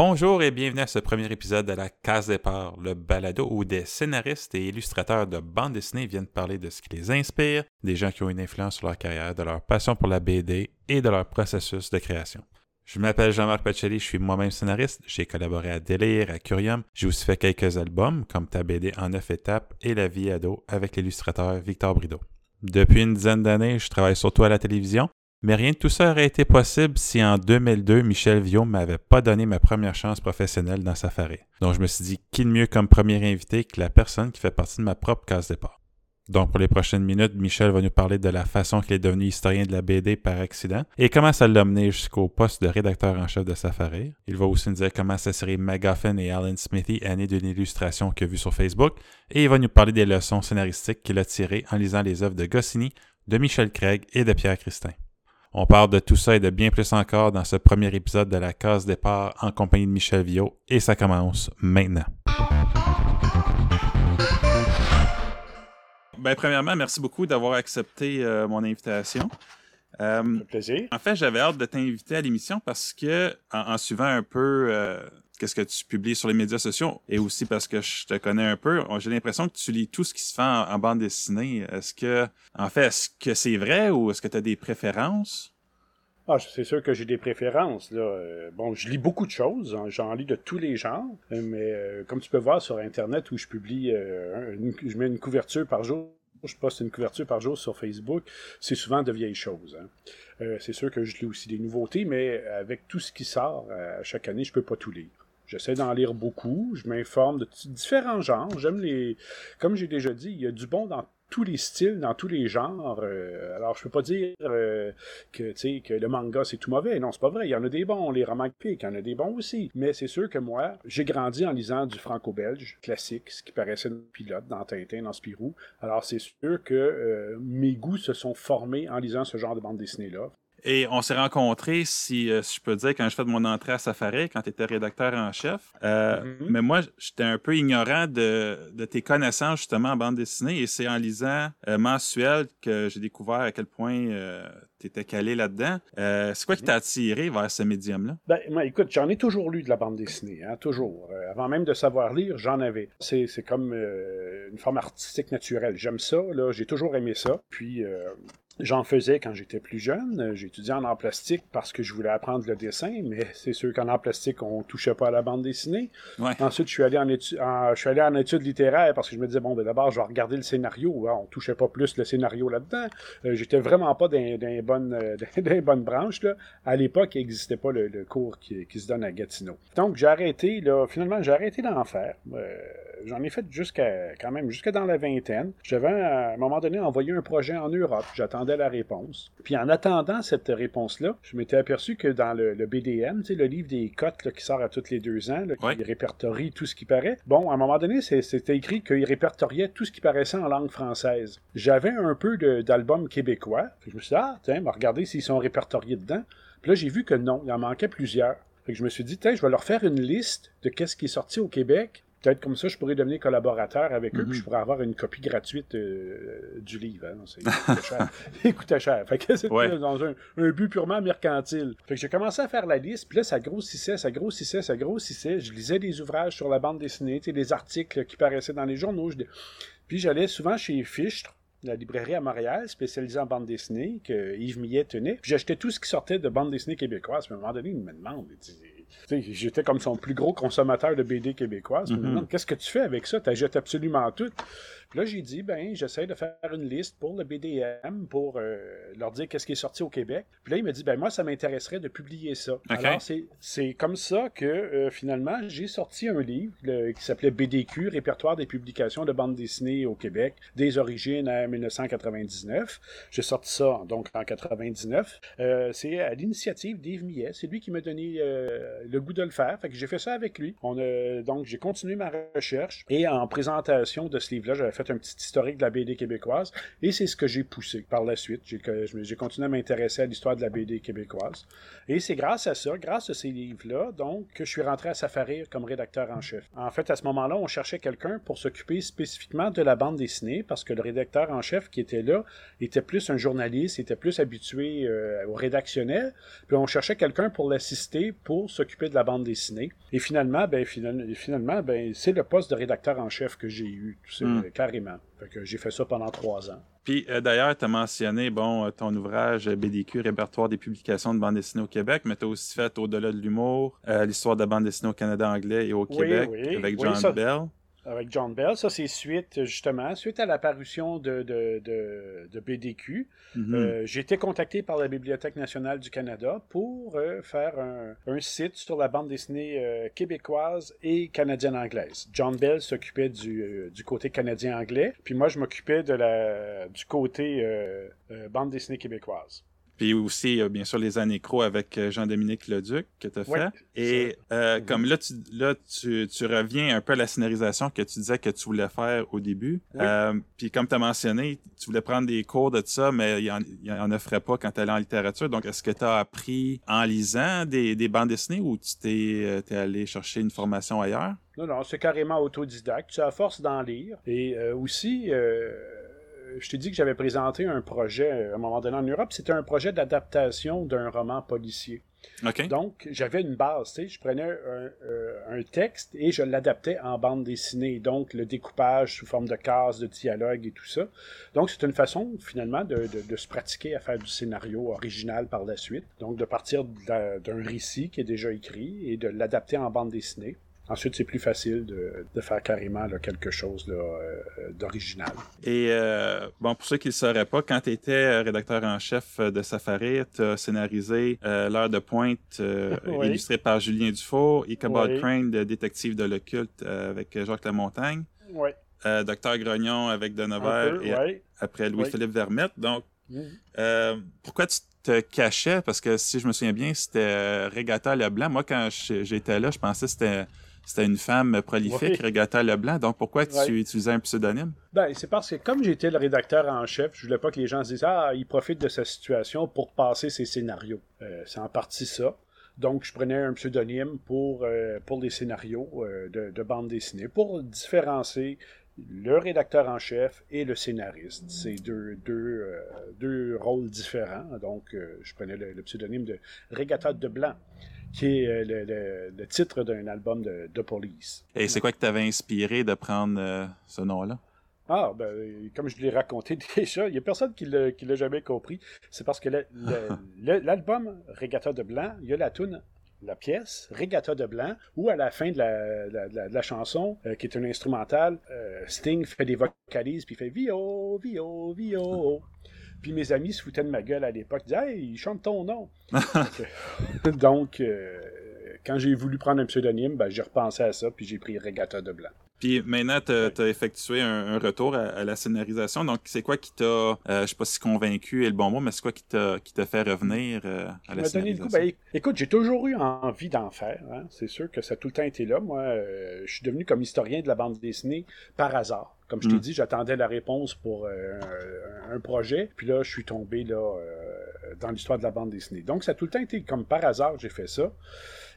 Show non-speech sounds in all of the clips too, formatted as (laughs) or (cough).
Bonjour et bienvenue à ce premier épisode de la Case Départ, le balado où des scénaristes et illustrateurs de bande dessinée viennent parler de ce qui les inspire, des gens qui ont une influence sur leur carrière, de leur passion pour la BD et de leur processus de création. Je m'appelle Jean-Marc Pacelli, je suis moi-même scénariste, j'ai collaboré à Délire, à Curium, j'ai aussi fait quelques albums comme Ta BD en neuf étapes et La vie ado avec l'illustrateur Victor Brideau. Depuis une dizaine d'années, je travaille surtout à la télévision, mais rien de tout ça aurait été possible si en 2002, Michel Viau m'avait pas donné ma première chance professionnelle dans Safari. Donc je me suis dit, qui de mieux comme premier invité que la personne qui fait partie de ma propre case départ? Donc pour les prochaines minutes, Michel va nous parler de la façon qu'il est devenu historien de la BD par accident et comment ça l'a mené jusqu'au poste de rédacteur en chef de Safari. Il va aussi nous dire comment sa série Magaffin et Alan Smithy est d'une illustration qu'il a vue sur Facebook et il va nous parler des leçons scénaristiques qu'il a tirées en lisant les œuvres de Goscinny, de Michel Craig et de Pierre Christin. On parle de tout ça et de bien plus encore dans ce premier épisode de la case départ en compagnie de Michel Viau et ça commence maintenant. Ben, premièrement, merci beaucoup d'avoir accepté euh, mon invitation. Euh, plaisir. En fait, j'avais hâte de t'inviter à l'émission parce que, en, suivant un peu euh, qu'est-ce que tu publies sur les médias sociaux et aussi parce que je te connais un peu, j'ai l'impression que tu lis tout ce qui se fait en, bande dessinée. Est-ce que, en fait, est-ce que c'est vrai ou est-ce que tu as des préférences? Ah, c'est sûr que j'ai des préférences. Euh, bon, je lis beaucoup de choses, hein. j'en lis de tous les genres, mais euh, comme tu peux voir sur Internet où je publie, euh, je mets une couverture par jour, je poste une couverture par jour sur Facebook, c'est souvent de vieilles choses. Hein. c'est sûr que je lis aussi des nouveautés, mais avec tout ce qui sort à chaque année, je peux pas tout lire. J'essaie d'en lire beaucoup. Je m'informe de différents genres. J'aime les. Comme j'ai déjà dit, il y a du bon dans tous les styles, dans tous les genres. Euh, alors, je peux pas dire euh, que, que le manga, c'est tout mauvais. Non, c'est pas vrai. Il y en a des bons. Les romans il y en a des bons aussi. Mais c'est sûr que moi, j'ai grandi en lisant du franco-belge classique, ce qui paraissait une pilote dans Tintin, dans Spirou. Alors, c'est sûr que euh, mes goûts se sont formés en lisant ce genre de bande dessinée-là. Et on s'est rencontrés, si, euh, si, je peux dire, quand je fais de mon entrée à Safari, quand tu étais rédacteur en chef. Euh, mm-hmm. Mais moi, j'étais un peu ignorant de, de, tes connaissances justement en bande dessinée et c'est en lisant euh, Mensuel que j'ai découvert à quel point tu étais calé là-dedans. c'est quoi qui t'a attiré vers ce médium-là? Ben, moi, écoute, j'en ai toujours lu de la bande dessinée, hein, toujours. avant même de savoir lire, j'en avais. C'est, c'est comme une forme artistique naturelle. J'aime ça, là, j'ai toujours aimé ça. Puis J'en faisais quand j'étais plus jeune. J'ai étudié en art plastique parce que je voulais apprendre le dessin, mais c'est sûr qu'en art plastique, on touchait pas à la bande dessinée. Ensuite, je suis allé en, études je suis allé en études littéraires parce que je me disais, bon, ben, d'abord, je vais regarder le scénario. On touchait pas plus le scénario là-dedans. Euh, j'étais vraiment pas dans, les bonnes, euh, (laughs) bonnes branches. Là. À l'époque, il n'existait pas le, cours qui, se donne à Gatineau. Donc, j'ai arrêté, là, finalement, j'ai arrêté d'en faire. Euh, j'en ai fait jusqu'à, quand même, jusqu'à dans la vingtaine. J'avais, à un moment donné, envoyé un projet en Europe. J'attendais la réponse. Puis en attendant cette réponse-là, je m'étais aperçu que dans le, BDM, le livre des cotes qui sort à tous les deux ans, qui répertorie tout ce qui paraît, bon, à un moment donné, c'était écrit qu'il répertoriait tout ce qui paraissait en langue française. J'avais un peu d'albums québécois. je me suis dit, ah, tiens, regardez s'ils sont répertoriés dedans. Puis là, j'ai vu que non, il en manquait plusieurs. Fait que je me suis dit, tiens, je vais leur faire une liste de qu'est-ce qui est sorti au Québec peut-être comme ça, je pourrais devenir collaborateur avec eux, puis je mhm. pourrais avoir une copie gratuite euh, du livre. Hein. C'est (laughs) cher. Il coûtait cher. Fait que c'était dans un, but purement mercantile. Fait que j'ai commencé à faire la liste, puis là, ça grossissait, ça grossissait, ça grossissait. Je lisais des ouvrages sur la bande dessinée, des articles qui paraissaient dans les journaux. Puis j'allais souvent chez Fichtre, la librairie à Montréal, spécialisée en bande dessinée, que Yves Millet tenait. Puis j'achetais tout ce qui sortait de bande dessinée québécoise. À un moment donné, il me demande, J'étais comme son plus gros consommateur de BD québécoise. Mm-hmm. Qu'est-ce que tu fais avec ça? Tu achètes absolument tout. Puis là, j'ai dit, ben, j'essaie de faire une liste pour le BDM pour euh, leur dire qu'est-ce qui est sorti au Québec. Puis là, il m'a dit, ben, moi, ça m'intéresserait de publier ça. Alors, c'est comme ça que euh, finalement, j'ai sorti un livre qui s'appelait BDQ, Répertoire des publications de bande dessinée au Québec, des origines à 1999. J'ai sorti ça donc en 99. Euh, c'est à l'initiative d'Yves Millet. C'est lui qui m'a donné le goût de le faire. Fait que j'ai fait ça avec lui. On a, donc, j'ai continué ma recherche et en présentation de ce livre-là, j'avais fait un petit historique de la BD québécoise, et c'est ce que j'ai poussé par la suite. J'ai continué à m'intéresser à l'histoire de la BD québécoise. Et c'est grâce à ça, grâce à ces livres-là, donc, que je suis rentré à Safarir comme rédacteur en chef. En fait, à ce moment-là, on cherchait quelqu'un pour s'occuper spécifiquement de la bande dessinée, parce que le rédacteur en chef qui était là était plus un journaliste, était plus habitué euh, au rédactionnel, puis on cherchait quelqu'un pour l'assister, pour s'occuper de la bande dessinée. Et finalement, ben, finalement, ben, c'est le poste de rédacteur en chef que j'ai eu, hmm. Carrément. Fait que j'ai fait ça pendant trois ans. Puis euh, d'ailleurs, tu as mentionné bon, euh, ton ouvrage BDQ, Répertoire des publications de bande dessinée au Québec, mais tu as aussi fait Au-delà de l'humour, l'histoire de la bande dessinée au Canada anglais et au Québec avec John Bell avec John Bell. Ça, c'est suite, justement, suite à l'apparition de, de, de, BDQ. Mhm. Euh, j'ai été contacté par la Bibliothèque nationale du Canada pour euh, faire un, un, site sur la bande dessinée euh, québécoise et canadienne-anglaise. John Bell s'occupait du, du, côté canadien-anglais, puis moi, je m'occupais de la, du côté bande dessinée québécoise. Puis aussi, bien sûr, les anécros avec euh, Jean-Dominique Leduc que tu as fait. Et euh, comme là, tu, là tu, tu, reviens un peu à la scénarisation que tu disais que tu voulais faire au début. Euh, puis comme tu as mentionné, tu voulais prendre des cours de ça, mais il n'y en, offrait pas quand tu allais en littérature. Donc, est-ce que tu as appris en lisant des, des bandes dessinées ou tu t'es es allé chercher une formation ailleurs? Non, non, c'est carrément autodidacte. Tu as force d'en lire. Et aussi je t'ai dit que j'avais présenté un projet à un moment donné en Europe. C'était un projet d'adaptation d'un roman policier. Donc, j'avais une base, tu sais, je prenais euh, un, texte et je l'adaptais en bande dessinée, donc le découpage sous forme de cases, de dialogue et tout ça. Donc, c'est une façon, finalement, de, de, se pratiquer à faire du scénario original par la suite. Donc, de partir d'un récit qui est déjà écrit et de l'adapter en bande dessinée. Ensuite, c'est plus facile de, de faire carrément quelque chose euh, d'original. Et euh, bon, pour ceux qui ne le sauraient pas, quand tu étais euh, rédacteur en chef de Safari, tu as scénarisé L'heure de pointe, (laughs) illustré par Julien Dufault, Ichabod Crane, de détective de l'occulte avec Jacques Lamontagne. Oui. Docteur Grognon avec Denevers et après Louis-Philippe Vermette. Donc, mm. pourquoi tu te cachais? Parce que si je me souviens bien, c'était Regatta Leblanc. Moi, quand j'étais là, je pensais que c'était c'était une femme prolifique, Regatta Leblanc. Donc, pourquoi tu utilisais un pseudonyme? Ben, c'est parce que comme j'étais le rédacteur en chef, je voulais pas que les gens se disent Ah, il profite de sa situation pour passer ses scénarios. Euh, c'est en partie ça. Donc, je prenais un pseudonyme pour, euh, pour les scénarios euh, de, de bande dessinée, pour différencier le rédacteur en chef et le scénariste. C'est deux, deux, deux rôles différents. Donc, je prenais le, le, pseudonyme de Regatta de Blanc qui est euh, le, titre d'un album de, de, Police. Et c'est quoi qui t'avait inspiré de prendre euh, ce nom-là? Ah, ben, comme je l'ai raconté (laughs) déjà, il n'y a personne qui l'a jamais compris. C'est parce que (laughs) l'album Regatta de Blanc, il y a la tune la pièce, Regatta de Blanc, où à la fin de la, chanson, euh, qui est un instrumental, Sting fait des vocalises, puis il fait Vio, Vio, Vio. Puis mes amis se foutaient de ma gueule à l'époque, ils disaient Hey, il chante ton nom. (laughs) Donc, euh, quand j'ai voulu prendre un pseudonyme, ben, j'ai repensé à ça, puis j'ai pris Regatta de Blanc. Puis maintenant, tu as, effectué un, retour à, la scénarisation. Donc, c'est quoi qui t'a, euh, je sais pas si convaincu est le bon mot, mais c'est quoi qui t'a, qui t'a fait revenir euh, à la scénarisation? Ben, écoute, j'ai toujours eu envie d'en faire. Hein. C'est sûr que ça a tout le temps été là. Moi, je suis devenu comme historien de la bande dessinée par hasard. Comme je t'ai mm. dit, j'attendais la réponse pour euh, un, projet, puis là, je suis tombé là euh, dans l'histoire de la bande dessinée. Donc, ça a tout le temps été comme par hasard, j'ai fait ça.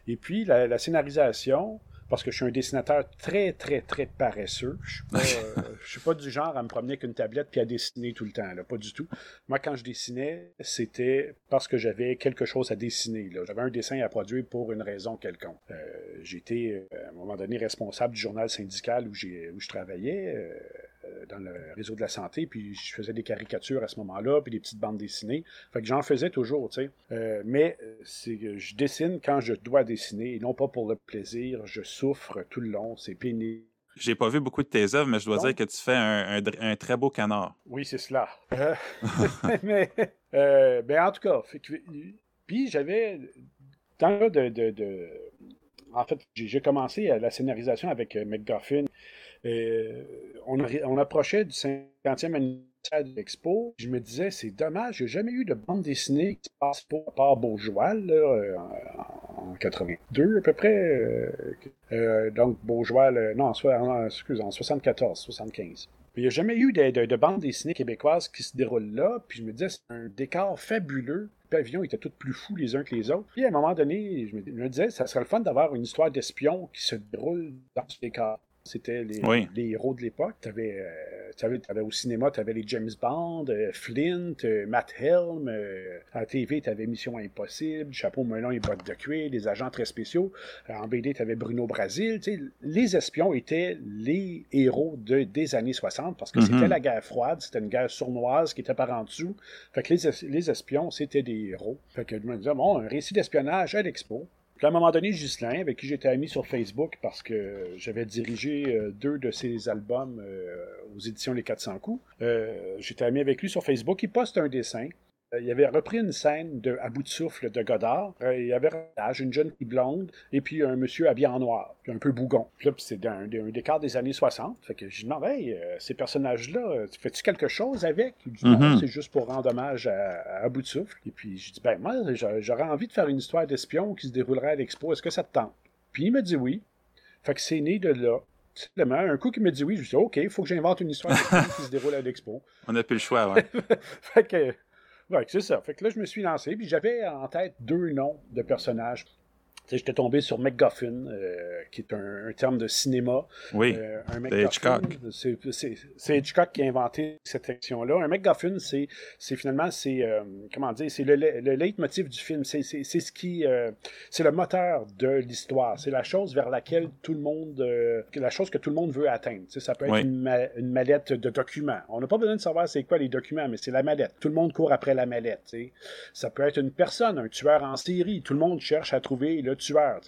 Et puis, la scénarisation, parce que je suis un dessinateur très, très, très paresseux. Je suis pas, (laughs) euh, suis pas du genre à me promener avec une tablette puis à dessiner tout le temps, là, pas du tout. Moi, quand je dessinais, c'était parce que j'avais quelque chose à dessiner. J'avais un dessin à produire pour une raison quelconque. Euh, J'étais, euh, à un moment donné, responsable du journal syndical où, où je travaillais. Euh, dans le réseau de la santé, puis je faisais des caricatures à ce moment-là, puis des petites bandes dessinées. Fait que j'en faisais toujours, tu sais. Euh, mais euh, c'est, je dessine quand je dois dessiner, et non pas pour le plaisir. Je souffre tout le long, c'est pénible. J'ai pas vu beaucoup de tes œuvres, mais je dois dire que tu fais un, un, très beau canard. Oui, c'est cela. (laughs) (laughs) mais, ben, en tout cas, puis j'avais, dans de, de, de, en fait, j'ai commencé la scénarisation avec McGuffin euh, on, approchait du 50e anniversaire de l'expo. Je me disais, c'est dommage, j'ai jamais eu de bande dessinée qui se passe pas à part Beaujois, euh, en, 82 à peu près. Euh, donc Beaujois, non, en, excuse, en 74, 75. Il n'y a jamais eu de, de, bande dessinée québécoise qui se déroule là. Puis je me disais, c'est un décor fabuleux. Les pavillons étaient tous plus fous les uns que les autres. Puis à un moment donné, je me, disais, ça serait le fun d'avoir une histoire d'espion qui se déroule dans ce décor. C'était les, héros de l'époque. Tu avais, euh, au cinéma, tu avais les James Bond, euh, Flint, euh, Matt Helm. à la TV, tu avais Mission Impossible, Chapeau melon et bottes de cuir, des agents très spéciaux. en BD, tu avais Bruno Brasil. les espions étaient les héros de, des années 60 parce que Mhm. c'était la guerre froide, c'était une guerre sournoise qui était par en dessous. Fait que les, es- les espions, c'était des héros. Fait que je me disais, bon, un récit d'espionnage à l'expo. Puis à un moment donné, Ghislain, avec qui j'étais ami sur Facebook parce que j'avais dirigé euh, deux de ses albums euh, aux éditions Les 400 coups, euh, j'étais ami avec lui sur Facebook. Il poste un dessin. Euh, Il avait repris une scène de À bout de souffle de Godard. Euh, il y avait une jeune fille blonde et puis un monsieur habillé en noir, puis un peu bougon. Puis là, puis c'est un, un décor des années 60. Fait que je demande, hey, euh, ces personnages-là, fais-tu quelque chose avec? Il dit, non, Mhm. c'est juste pour rendre hommage à, à, bout de souffle. Et puis je dis, ben moi, j'a- j'aurais envie de faire une histoire d'espion qui se déroulerait à l'expo. Est-ce que ça te tente? Puis il me dit oui. Fait que c'est né de là. Simplement, un coup qu'il me dit oui, je lui dis, OK, il faut que j'invente une histoire d'espion (laughs) qui se déroule à l'expo. On n'a plus le choix, ouais. (laughs) fait que, ouais, c'est ça. Fait que là, je me suis lancé, puis j'avais en tête deux noms de personnages. J'étais tombé sur MacGuffin, euh, qui est un, un terme de cinéma. Oui. Euh, un MacGuffin, Hitchcock. c'est- C'est c'est Hitchcock qui a inventé cette section-là. Un MacGuffin, c'est c'est finalement, c'est euh, comment dire, c'est le, le leitmotiv du film. C'est c'est- c'est ce qui, c'est le moteur de l'histoire. C'est la chose vers laquelle tout le monde, la chose que tout le monde veut atteindre. Ça peut être Oui. une, ma- une mallette de documents. On n'a pas besoin de savoir c'est quoi les documents, mais c'est la mallette. Tout le monde court après la mallette. Ça peut être une personne, un tueur en série. Tout le monde cherche à trouver le tueur.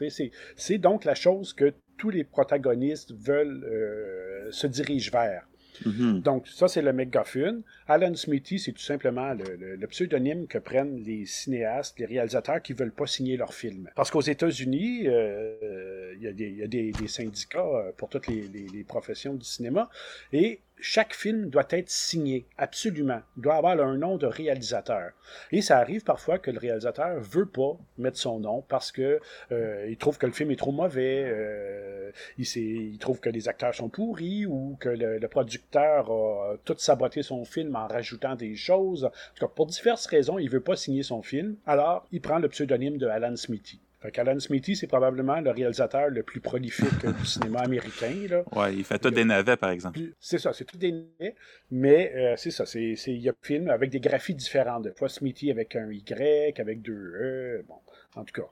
C'est donc la chose que tous les protagonistes veulent euh, se dirigent vers. Mhm. Donc, ça, c'est le MacGuffin. Alan Smithy, c'est tout simplement le, le- le pseudonyme que prennent les cinéastes, les réalisateurs qui veulent pas signer leur film. Parce qu'aux États-Unis, euh, il y a, des, il y a des- des syndicats euh, pour toutes les, les- les professions du cinéma, et chaque film doit être signé, absolument. Il doit avoir un nom de réalisateur. Et ça arrive parfois que le réalisateur veut pas mettre son nom parce que euh, trouve que le film est trop mauvais, euh, il, trouve que les acteurs sont pourris ou que le, le producteur a tout saboté son film en rajoutant des choses. En tout cas, pour diverses raisons, il veut pas signer son film. Alors, il prend le pseudonyme de Alan Smithy. Fait qu'Alan Smithy, c'est probablement le réalisateur le plus prolifique (laughs) du cinéma américain. Là. Ouais, il fait tout des navets, par exemple. C'est ça, c'est tout des nez, mais euh, c'est ça, c'est, il y a des films avec des graphies différentes. Des fois, Smithy avec un Y, avec deux E, bon, en tout cas.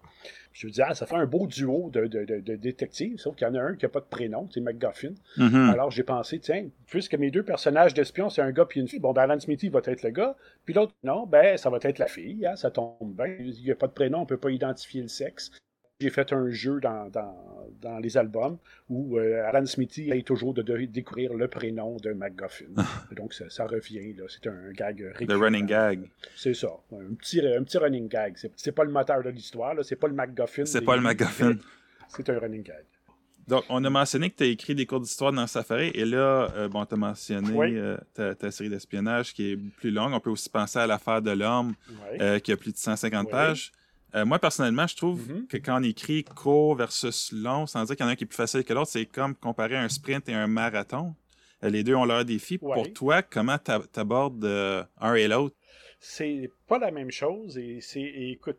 Je veux dire, ah, ça fait un beau duo de, de, de, de détectives, sauf qu'il y en a un qui n'a pas de prénom, c'est McGuffin. Mhm. Alors j'ai pensé, tiens, puisque mes deux personnages d'espion, c'est un gars puis une fille, bon, ben Alan Smithy va être le gars, puis l'autre, non, ben ça va être la fille, hein, ça tombe bien, il n'y a pas de prénom, on ne peut pas identifier le sexe. J'ai fait un jeu dans, dans, dans les albums où euh, Alan Smithy essaye toujours de, de découvrir le prénom de McGuffin. (laughs) Donc ça, ça revient, c'est un gag The récurrent. running gag. C'est ça, un petit, un petit running gag. C'est, pas le moteur de l'histoire, c'est pas le McGuffin. C'est pas le MacGuffin. (laughs) C'est un running gag. Donc, on a mentionné que tu as écrit des cours d'histoire dans Safari, et là, euh, bon, tu as mentionné Oui. euh, ta, ta série d'espionnage qui est plus longue. On peut aussi penser à l'affaire de l'homme, euh, qui a plus de 150 Oui. pages. Euh, moi, personnellement, je trouve Mhm. que quand on écrit court versus long, sans dire qu'il y en a un qui est plus facile que l'autre, c'est comme comparer un sprint et un marathon. Euh, les deux ont leur défi. Ouais. Pour toi, comment tu abordes un et l'autre? c'est pas la même chose. Et c'est, écoute,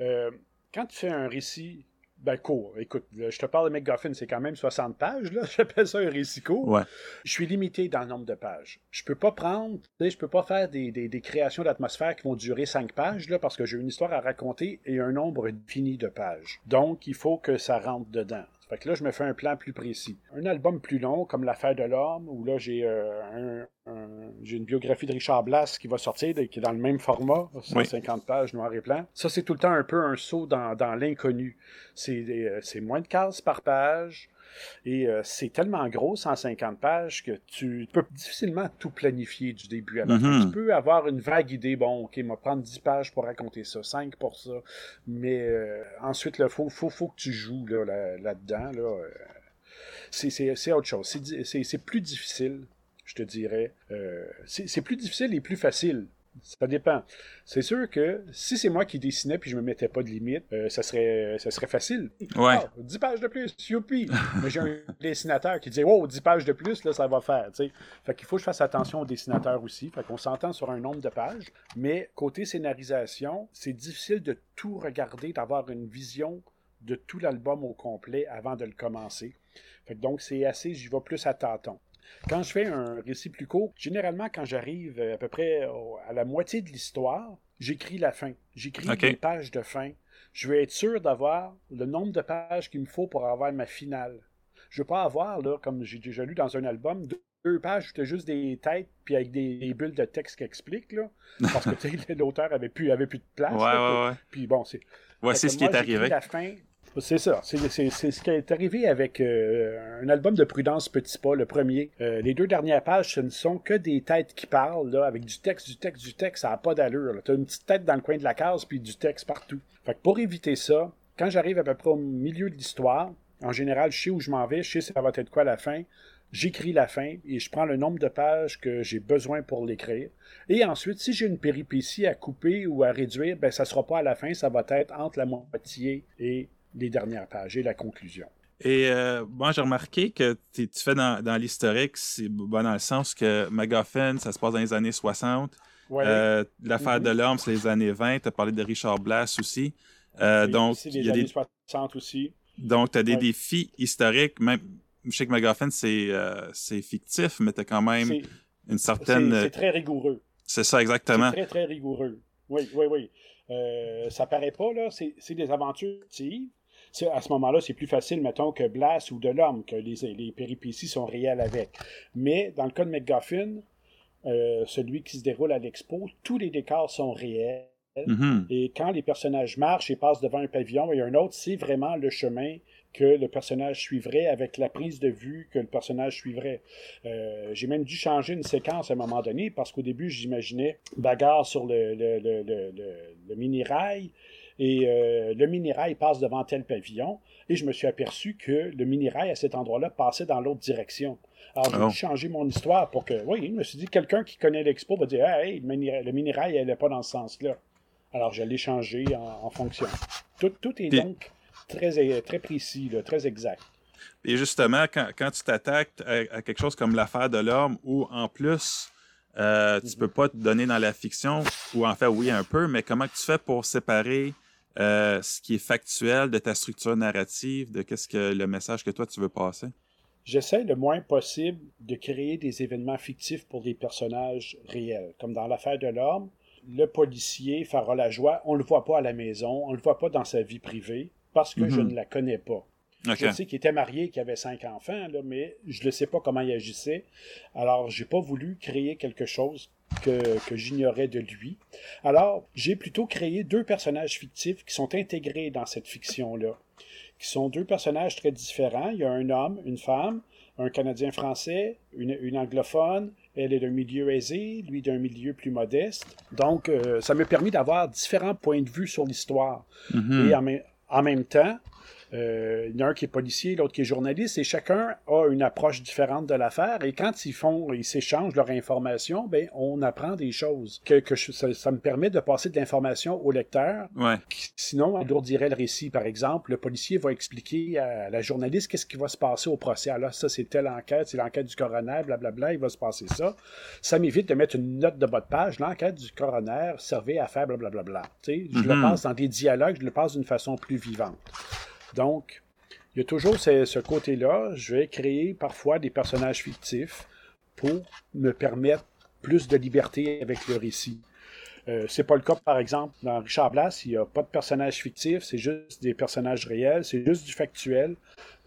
euh, quand tu fais un récit, ben court, écoute, je te parle de McGuffin, c'est quand même 60 pages, là, (laughs) j'appelle ça un récit court. Ouais. Je suis limité dans le nombre de pages. Je peux pas prendre, tu sais, je peux pas faire des, des- des créations d'atmosphère qui vont durer 5 pages, là, parce que j'ai une histoire à raconter et un nombre fini de pages. Donc, il faut que ça rentre dedans. Fait que là, je me fais un plan plus précis. Un album plus long, comme L'affaire de l'homme, où là, j'ai euh, un- un- j'ai une biographie de Richard Blas qui va sortir, qui est dans le même format, 150 pages, noir et blanc. Ça, c'est tout le temps un peu un saut dans, dans l'inconnu. C'est euh, c'est moins de cases par page. Et euh, c'est tellement gros, 150 pages, que tu peux difficilement tout planifier du début à la fin. Mhm. Tu peux avoir une vague idée, bon, ok, m'a prendre 10 pages pour raconter ça, 5 pour ça. Mais euh, ensuite, il faut, faut, faut que tu joues là, là- là-dedans. Là, euh, c'est- c'est c'est autre chose. C'est plus difficile, je te dirais. Euh, c'est plus difficile et plus facile Ça dépend. C'est sûr que si c'est moi qui dessinais puis je me mettais pas de limite, euh, ça, serait, ça serait facile. Ouais. 10 pages de plus, youpi! Mais j'ai un dessinateur qui dit Oh, 10 pages de plus, là, ça va faire. sais. Fait qu'il faut que je fasse attention au dessinateur aussi. Fait qu'on s'entend sur un nombre de pages. Mais côté scénarisation, c'est difficile de tout regarder, d'avoir une vision de tout l'album au complet avant de le commencer. Fait que donc, c'est assez, j'y vais plus à tâtons. Quand je fais un récit plus court, généralement, quand j'arrive à peu près à la moitié de l'histoire, j'écris la fin. J'écris Ok. les pages de fin. Je veux être sûr d'avoir le nombre de pages qu'il me faut pour avoir ma finale. Je veux pas avoir, là, comme j'ai déjà lu dans un album, deux, pages où juste des têtes puis avec des, des bulles de texte qui expliquent, là. Parce que (laughs) l'auteur avait plus, avait plus de place. Ouais, là, ouais, ouais. Puis bon, c'est. Voici ce qui est arrivé. la fin. C'est ça. C'est ce qui est arrivé avec euh, un album de Prudence Petit Pas, le premier. Euh, les deux dernières pages, ce ne sont que des têtes qui parlent, là, avec du texte, du texte, du texte. Ça n'a pas d'allure. Tu as une petite tête dans le coin de la case, puis du texte partout. Fait que pour éviter ça, quand j'arrive à peu près au milieu de l'histoire, en général, je sais où je m'en vais, je sais ça va être quoi la fin. J'écris la fin et je prends le nombre de pages que j'ai besoin pour l'écrire. Et ensuite, si j'ai une péripétie à couper ou à réduire, ben ça sera pas à la fin, ça va être entre la moitié et les dernières pages et la conclusion. Et euh, moi, j'ai remarqué que tu fais dans, dans l'historique, c'est bon, dans le sens que McGuffin, ça se passe dans les années 60. Ouais. Euh, L'affaire Mhm. de l'homme, c'est les années 20. Tu as parlé de Richard Blass aussi. Euh, Et donc, il les y a années des, 60 aussi. donc, tu as des Ouais. défis historiques. Même, je sais que McGuffin, c'est euh, c'est fictif, mais tu as quand même une certaine. c'est très rigoureux. C'est ça, exactement. C'est très, très rigoureux. Oui, oui, oui. Euh, ça paraît pas, là. C'est des aventures À ce moment-là, c'est plus facile, mettons, que Blas ou de l'homme, que les, les péripéties sont réelles avec. Mais dans le cas de McGuffin, euh, celui qui se déroule à l'expo, tous les décors sont réels. Mhm. Et quand les personnages marchent et passent devant un pavillon et un autre, c'est vraiment le chemin que le personnage suivrait avec la prise de vue que le personnage suivrait. Euh, J'ai même dû changer une séquence à un moment donné parce qu'au début, j'imaginais bagarre sur le, le, le, le, le- le mini-rail et euh, le mini-rail passe devant tel pavillon et je me suis aperçu que le mini-rail à cet endroit-là passait dans l'autre direction. Alors j'ai Oh. dû changer mon histoire pour que, oui, je me suis dit, quelqu'un qui connaît l'expo va dire, hey, le mini- le mini-rail, elle n'est pas dans ce sens-là. Alors, je l'ai changé en, en fonction. Tout, tout est Puis- donc très, très précis, là, très exact. Et justement, quand, quand tu t'attaques à, à quelque chose comme l'affaire de l'homme, où en plus, euh, tu Mhm. peux pas te donner dans la fiction, ou en fait, oui, un peu, mais comment tu fais pour séparer euh, ce qui est factuel de ta structure narrative, de qu'est-ce que le message que toi tu veux passer? J'essaie le moins possible de créer des événements fictifs pour des personnages réels. Comme dans l'affaire de l'homme, le policier Farah Lajoie, on le voit pas à la maison, on le voit pas dans sa vie privée, parce que Mhm. je ne la connais pas. OK. Je sais qu'il était marié, qu'il avait cinq enfants, là, mais je ne sais pas comment il agissait. Alors, j'ai pas voulu créer quelque chose que, que j'ignorais de lui. Alors, j'ai plutôt créé deux personnages fictifs qui sont intégrés dans cette fiction-là, qui sont deux personnages très différents. Il y a un homme, une femme, un Canadien français, une, une anglophone. Elle est d'un milieu aisé, lui d'un milieu plus modeste. Donc, euh, ça m'a permis d'avoir différents points de vue sur l'histoire. Mhm. Et en même temps, euh, il y en a un qui est policier, l'autre qui est journaliste, et chacun a une approche différente de l'affaire. Et quand ils font, ils s'échangent leur information, ben, on apprend des choses. Que, que je- ça, ça me permet de passer de l'information au lecteur, Ouais. qui, sinon alourdirait le récit. Par exemple, le policier va expliquer à la journaliste qu'est-ce qui va se passer au procès. Alors ça, c'est telle enquête, c'est l'enquête du coroner, blablabla, il va se passer ça. Ça m'évite de mettre une note de bas de page. L'enquête du coroner servait à faire blablabla. Tu sais, je le Mhm. passe dans des dialogues, je le passe d'une façon plus vivante. Donc, il y a toujours ce, côté-là. Je vais créer parfois des personnages fictifs pour me permettre plus de liberté avec le récit. Euh, c'est pas le cas, par exemple, dans Richard Blas, il n'y a pas de personnages fictifs, c'est juste des personnages réels, c'est juste du factuel.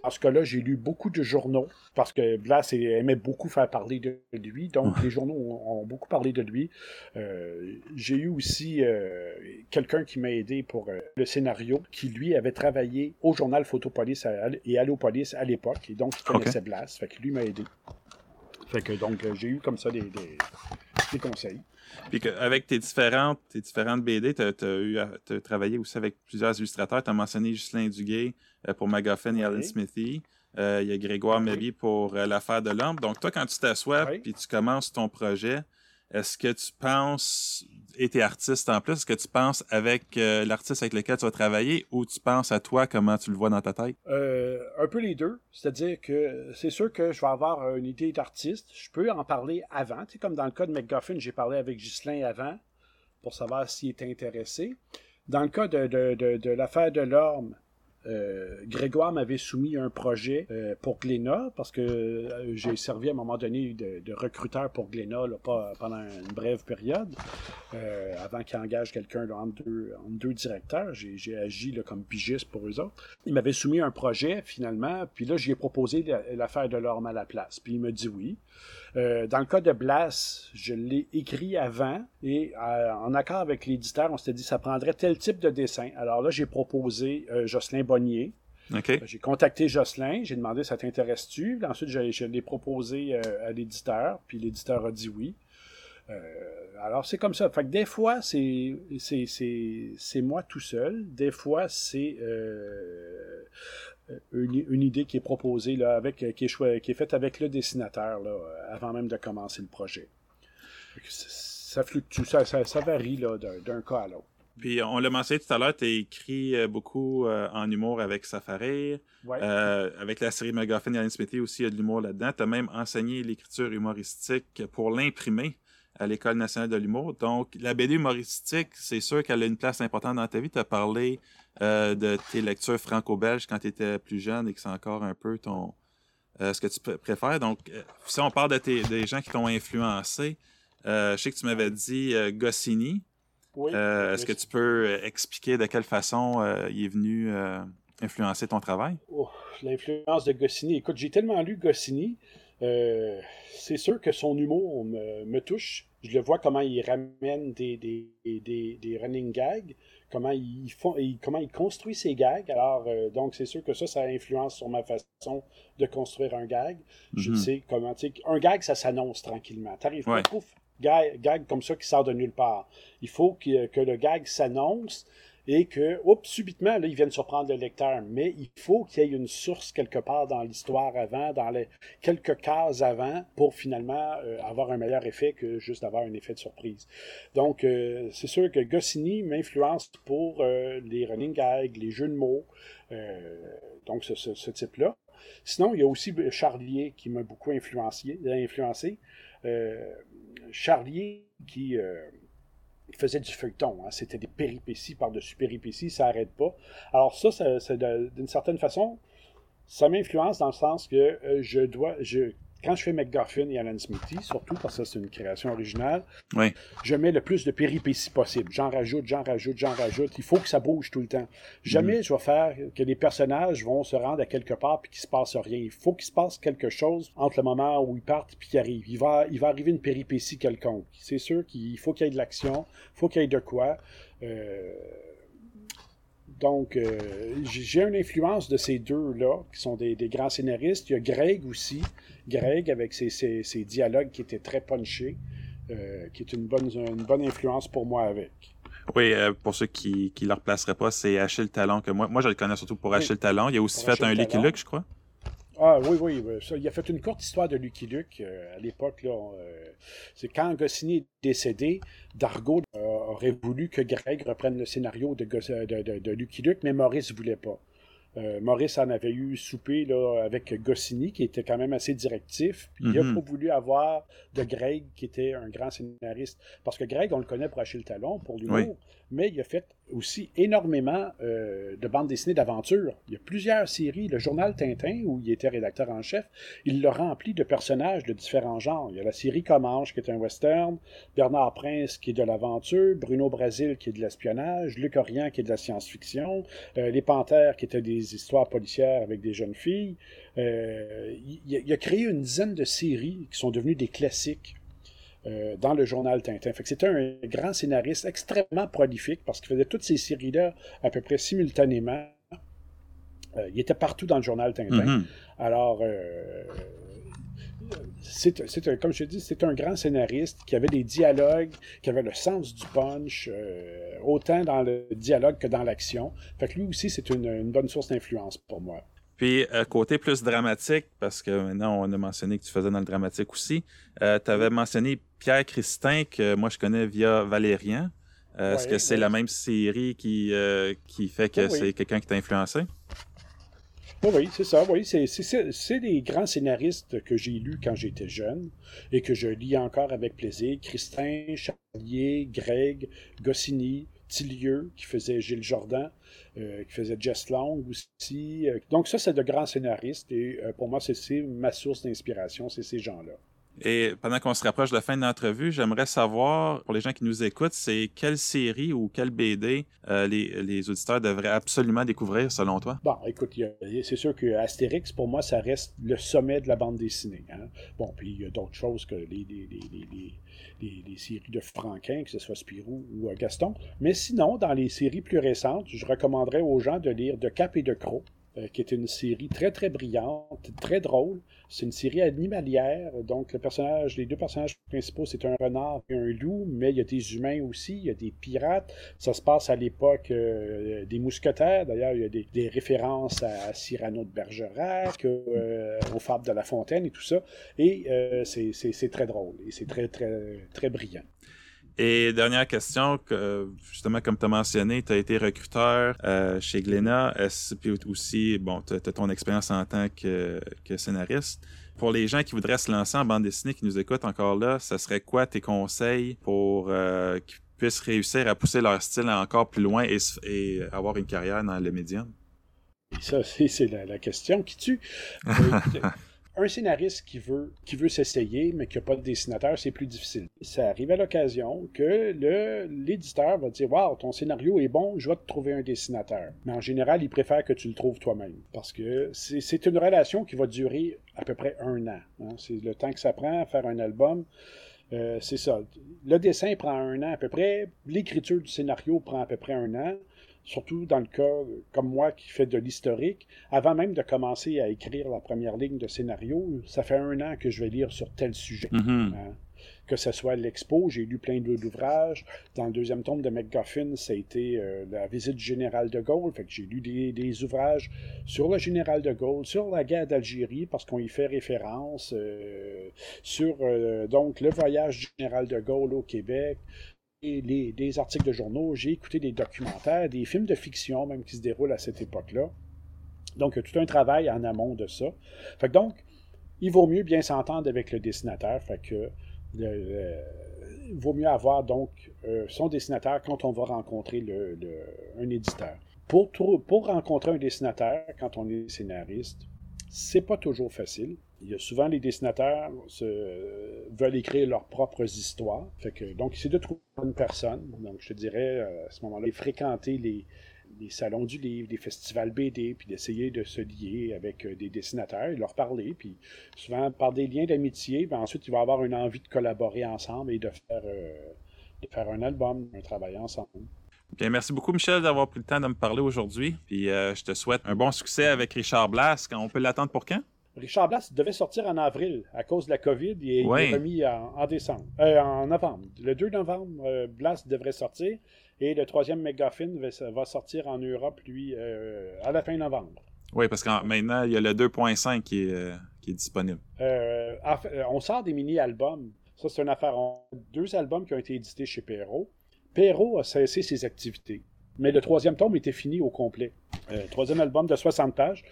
En ce cas-là, j'ai lu beaucoup de journaux, parce que Blas aimait beaucoup faire parler de lui, donc les journaux ont, ont beaucoup parlé de lui. Euh, j'ai eu aussi euh, quelqu'un qui m'a aidé pour euh, le scénario, qui lui avait travaillé au journal Photopolis à- et Allopolis à l'époque, et donc il connaissait Blas, fait que lui m'a aidé. Fait que donc j'ai eu comme ça des, des- des conseils. Puis avec tes différentes, tes différentes BD, tu as, travaillé aussi avec plusieurs illustrateurs. Tu as mentionné Ghislain Duguay euh, pour McGuffin et Alan Oui. Smithy. Euh, Il y a Grégoire Oui. Pour euh, l'affaire de l'homme. Donc, toi, quand tu t'assois Oui. puis tu commences ton projet, est-ce que tu penses, et t'es artiste en plus, est-ce que tu penses avec euh, l'artiste avec lequel tu vas travailler ou tu penses à toi, comment tu le vois dans ta tête? Euh, un peu les deux. C'est-à-dire que c'est sûr que je vais avoir une idée d'artiste. Je peux en parler avant. Comme dans le cas de McGuffin, j'ai parlé avec Ghislain avant pour savoir s'il était intéressé. Dans le cas de l'affaire de l'orme, euh, Grégoire m'avait soumis un projet euh, pour Glénat parce que euh, j'ai servi à un moment donné de, recruteur pour Glénat pas, pendant une brève période avant qu'il engage quelqu'un entre deux, deux, directeurs. J'ai agi comme pigiste pour eux autres. Il m'avait soumis un projet finalement, puis là j'y ai proposé l'affaire de l'orme à la place. Puis il me dit oui. Euh, dans le cas de Blas, je l'ai écrit avant et euh, en accord avec l'éditeur, on s'était dit que ça prendrait tel type de dessin. Alors là, j'ai proposé euh, Jocelyn Bonnier. J'ai contacté Jocelyn, j'ai demandé ça t'intéresse-tu. Ensuite, je, l'ai proposé à l'éditeur, puis l'éditeur a dit oui. alors, c'est comme ça. Fait que des fois, c'est, moi tout seul. Des fois, c'est une, idée qui est proposée, là, avec, qui, est qui est faite avec le dessinateur là, avant même de commencer le projet. Ça fluctue, ça, ça, varie d'un cas à l'autre. Puis on l'a mentionné tout à l'heure, tu as écrit euh, beaucoup euh, en humour avec Safari. Euh, avec la série McGuffin et Alan Smithy aussi, il y a de l'humour là-dedans. Tu as même enseigné l'écriture humoristique pour l'imprimer à l'École nationale de l'humour. Donc, la BD humoristique, c'est sûr qu'elle a une place importante dans ta vie. Tu as parlé euh, de tes lectures franco-belges quand tu étais plus jeune et que c'est encore un peu ton euh, ce que tu préfères. Donc, euh, si on parle de tes, des gens qui t'ont influencé, je sais que tu m'avais dit Goscinny. Oui, Est-ce que tu peux expliquer de quelle façon il est venu influencer ton travail? Oh, l'influence de Goscinny. Écoute, j'ai tellement lu Goscinny. c'est sûr que son humour me, me, touche. Je le vois comment il ramène des, des, des, des running gags comment il, font, comment il construit ses gags. Alors, euh, donc, c'est sûr que ça, ça influence sur ma façon de construire un gag. Je mhm. sais comment, tu sais, un gag, ça s'annonce tranquillement. T'arrives pas, pouf, gag, gag comme ça qui sort de nulle part. Il faut que, que le gag s'annonce et que, oups, subitement, là, ils viennent surprendre le lecteur. Mais il faut qu'il y ait une source quelque part dans l'histoire avant, dans les quelques cases avant, pour finalement euh, avoir un meilleur effet que juste avoir un effet de surprise. Donc, euh, c'est sûr que Goscinny m'influence pour euh, les running gags, les jeux de mots, donc ce, type-là. Sinon, il y a aussi Charlier qui m'a beaucoup influencé. Charlier qui il faisait du feuilleton. Hein. C'était des péripéties par-dessus péripéties, ça n'arrête pas. Alors ça, d'une certaine façon, ça m'influence dans le sens que euh, je dois, quand je fais McGuffin et Alan Smithy, surtout parce que c'est une création originale, je mets le plus de péripéties possible. J'en rajoute, j'en rajoute, j'en rajoute. Il faut que ça bouge tout le temps. Jamais mm. je vais faire que les personnages vont se rendre à quelque part puis qu'il se passe rien. Il faut qu'il se passe quelque chose entre le moment où ils partent puis qu'ils arrivent. Il va, il va arriver une péripétie quelconque. C'est sûr qu'il faut qu'il y ait de l'action, il faut qu'il y ait de quoi. Euh, donc, euh, j'ai une influence de ces deux-là, qui sont des, grands scénaristes. Il y a Greg aussi. Greg, avec ses, dialogues qui étaient très punchés, euh, qui est une bonne, une bonne influence pour moi avec. Oui, euh, pour ceux qui ne le replaceraient pas, c'est Achille Talon que moi. Moi, je le connais surtout pour Achille Talon. Il a aussi fait un Lucky Luke, je crois. Ah oui, oui. il a fait une courte histoire de Lucky Luke à l'époque. c'est quand Goscinny est décédé, Dargo aurait voulu que Greg reprenne le scénario de, de, Lucky Luke, mais Maurice ne voulait pas. Euh, Maurice en avait eu souper là, avec Goscinny, qui était quand même assez directif. Puis Il n'a mhm. pas voulu avoir de Greg, qui était un grand scénariste. Parce que Greg, on le connaît pour acheter le talon, pour l'humour, mais il a fait aussi énormément euh, de bandes dessinées d'aventure. Il y a plusieurs séries. Le journal Tintin, où il était rédacteur en chef, il l'a rempli de personnages de différents genres. Il y a la série Comanche, qui est un western, Bernard Prince, qui est de l'aventure, Bruno Brasil, qui est de l'espionnage, Luc Orient, qui est de la science-fiction, euh, Les Panthères, qui étaient des histoires policières avec des jeunes filles. Euh, il, a créé une dizaine de séries qui sont devenues des classiques euh, dans le journal Tintin. c'était un grand scénariste extrêmement prolifique parce qu'il faisait toutes ces séries-là à peu près simultanément. Euh, il était partout dans le journal Tintin. Mm-hmm. Alors, euh, c'est, comme je dis, c'est un grand scénariste qui avait des dialogues, qui avait le sens du punch, autant dans le dialogue que dans l'action. Fait que lui aussi, c'est une bonne source d'influence pour moi. Puis, euh, côté plus dramatique, parce que maintenant, on a mentionné que tu faisais dans le dramatique aussi, euh, tu avais mentionné Pierre Christin, que moi, je connais via Valérian. Euh, Est-ce que c'est la même série qui, qui fait que c'est quelqu'un qui t'a influencé? Oui, c'est ça. Oui, c'est des grands scénaristes que j'ai lus quand j'étais jeune et que je lis encore avec plaisir. Christin, Charlier, Greg, Goscinny, Tillieu, qui faisait Gilles Jordan, euh, qui faisait Jess Long aussi. Euh, donc ça, c'est de grands scénaristes et euh, pour moi, c'est ma source d'inspiration, c'est ces gens-là. Et pendant qu'on se rapproche de la fin de l'entrevue, j'aimerais savoir, pour les gens qui nous écoutent, c'est quelle série ou quelle BD les, auditeurs devraient absolument découvrir selon toi? Bon, écoute, c'est sûr que Astérix, pour moi, ça reste le sommet de la bande dessinée. Hein. Bon, puis il y a d'autres choses que les, les, séries de Franquin, que ce soit Spirou ou euh, Gaston. Mais sinon, dans les séries plus récentes, je recommanderais aux gens de lire De Cap et de Croc, euh, qui est une série très très brillante, très drôle. C'est une série animalière, donc les deux personnages principaux, c'est un renard et un loup, mais il y a des humains aussi, il y a des pirates. Ça se passe à l'époque euh, des mousquetaires. D'ailleurs, il y a des, références à Cyrano de Bergerac, euh, aux fables de La Fontaine et tout ça. Et c'est très drôle et c'est très très très brillant. Et dernière question, que, justement, comme tu as mentionné, tu as été recruteur euh, chez Glénat, puis aussi, bon, tu as, ton expérience en tant que, scénariste. Pour les gens qui voudraient se lancer en bande dessinée, qui nous écoutent encore là, ce serait quoi tes conseils pour euh, qu'ils puissent réussir à pousser leur style encore plus loin et, avoir une carrière dans le médium? Ça, c'est la, la, question qui tue. (laughs) un scénariste qui veut, s'essayer, mais qui n'a pas de dessinateur, c'est plus difficile. Ça arrive à l'occasion que l'éditeur va dire Waouh, ton scénario est bon, je vais te trouver un dessinateur. Mais en général, il préfère que tu le trouves toi-même. Parce que c'est une relation qui va durer à peu près un an. Hein. C'est le temps que ça prend à faire un album. Euh, c'est ça. Le dessin prend un an à peu près. L'écriture du scénario prend à peu près un an surtout dans le cas comme moi qui fait de l'historique, avant même de commencer à écrire la première ligne de scénario, ça fait un an que je vais lire sur tel sujet. Mm-hmm. Hein. Que ce soit l'expo, j'ai lu plein d'ouvrages. Dans le deuxième tome de McGuffin, ça a été euh, la visite du général de Gaulle. Fait que j'ai lu des, ouvrages sur le général de Gaulle, sur la guerre d'Algérie, parce qu'on y fait référence, euh, sur euh, donc le voyage du général de Gaulle au Québec, des articles de journaux, j'ai écouté des documentaires, des films de fiction même qui se déroulent à cette époque-là. Donc, il y a tout un travail en amont de ça. Fait que donc, il vaut mieux bien s'entendre avec le dessinateur. Il vaut mieux avoir donc euh, son dessinateur quand on va rencontrer un éditeur. Pour, pour rencontrer un dessinateur, quand on est scénariste, c'est pas toujours facile. Il y a souvent les dessinateurs veulent écrire leurs propres histoires. Donc, c'est de trouver une personne. Donc, je te dirais, euh, à ce moment-là, fréquenter les, salons du livre, des festivals BD, puis d'essayer de se lier avec euh, des dessinateurs et leur parler. Puis souvent, par des liens d'amitié, ben, ensuite, il va avoir une envie de collaborer ensemble et de faire, euh, de faire un album, un travail ensemble. Bien, merci beaucoup, Michel, d'avoir pris le temps de me parler aujourd'hui. Puis je te souhaite un bon succès avec Richard Blas. On peut l'attendre pour quand? Richard Blas devait sortir en avril à cause de la COVID et il est remis en, décembre, euh, en novembre. Le 2 novembre, euh, Blas devrait sortir et le troisième McGuffin va, sortir en Europe, lui, euh, à la fin novembre. Oui, parce que maintenant, il y a le 2.5 qui est, qui est disponible. on sort des mini-albums. Ça, c'est une affaire. deux albums qui ont été édités chez Perrault. Perrault a cessé ses activités. Mais le troisième tome était fini au complet. troisième album de 60 pages.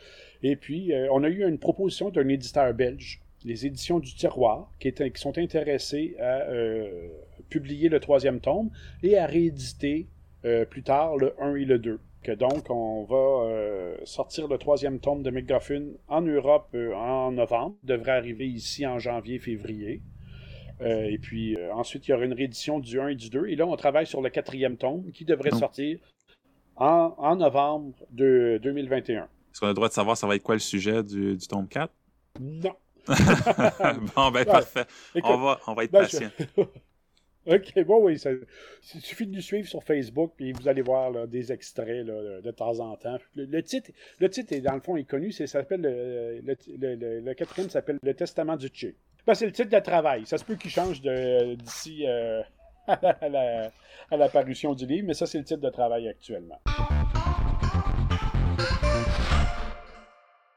Et puis, euh, on a eu une proposition d'un éditeur belge, les éditions du Tiroir, qui, sont intéressés à euh, publier le troisième tome et à rééditer euh, plus tard le 1 et le 2. Que donc, on va sortir le troisième tome de McGuffin en Europe en novembre, devrait arriver ici en janvier-février. Et puis ensuite, il y aura une réédition du 1 et du 2. Et là, on travaille sur le quatrième tome qui devrait sortir en, en novembre de 2021. Est-ce qu'on a le droit de savoir ça va être quoi le sujet du, du tome 4? Non. (laughs) bon, ben parfait. on, va, on va être ben, patient. (laughs) OK, bon, oui. Ça, il suffit de nous suivre sur Facebook, puis vous allez voir des extraits de temps en temps. Le, titre, le titre, est, dans le fond, est connu. Ça s'appelle le, le, quatrième s'appelle Le Testament du Tché. Ben, c'est le titre de travail. Ça se peut qu'il change d'ici euh, (laughs) à, la, à la du livre, mais ça, c'est le titre de travail actuellement.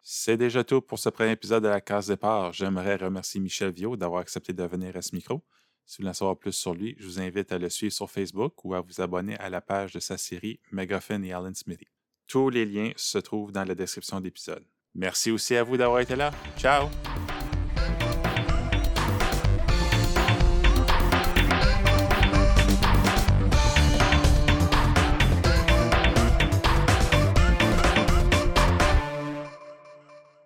C'est déjà tout pour ce premier épisode de la case départ. J'aimerais remercier Michel Viau d'avoir accepté de venir à ce micro. Si vous voulez en savoir plus sur lui, je vous invite à le suivre sur Facebook ou à vous abonner à la page de sa série Megaphone et Alan Smithy. Tous les liens se trouvent dans la description d'épisode. Merci aussi à vous d'avoir été là. Ciao!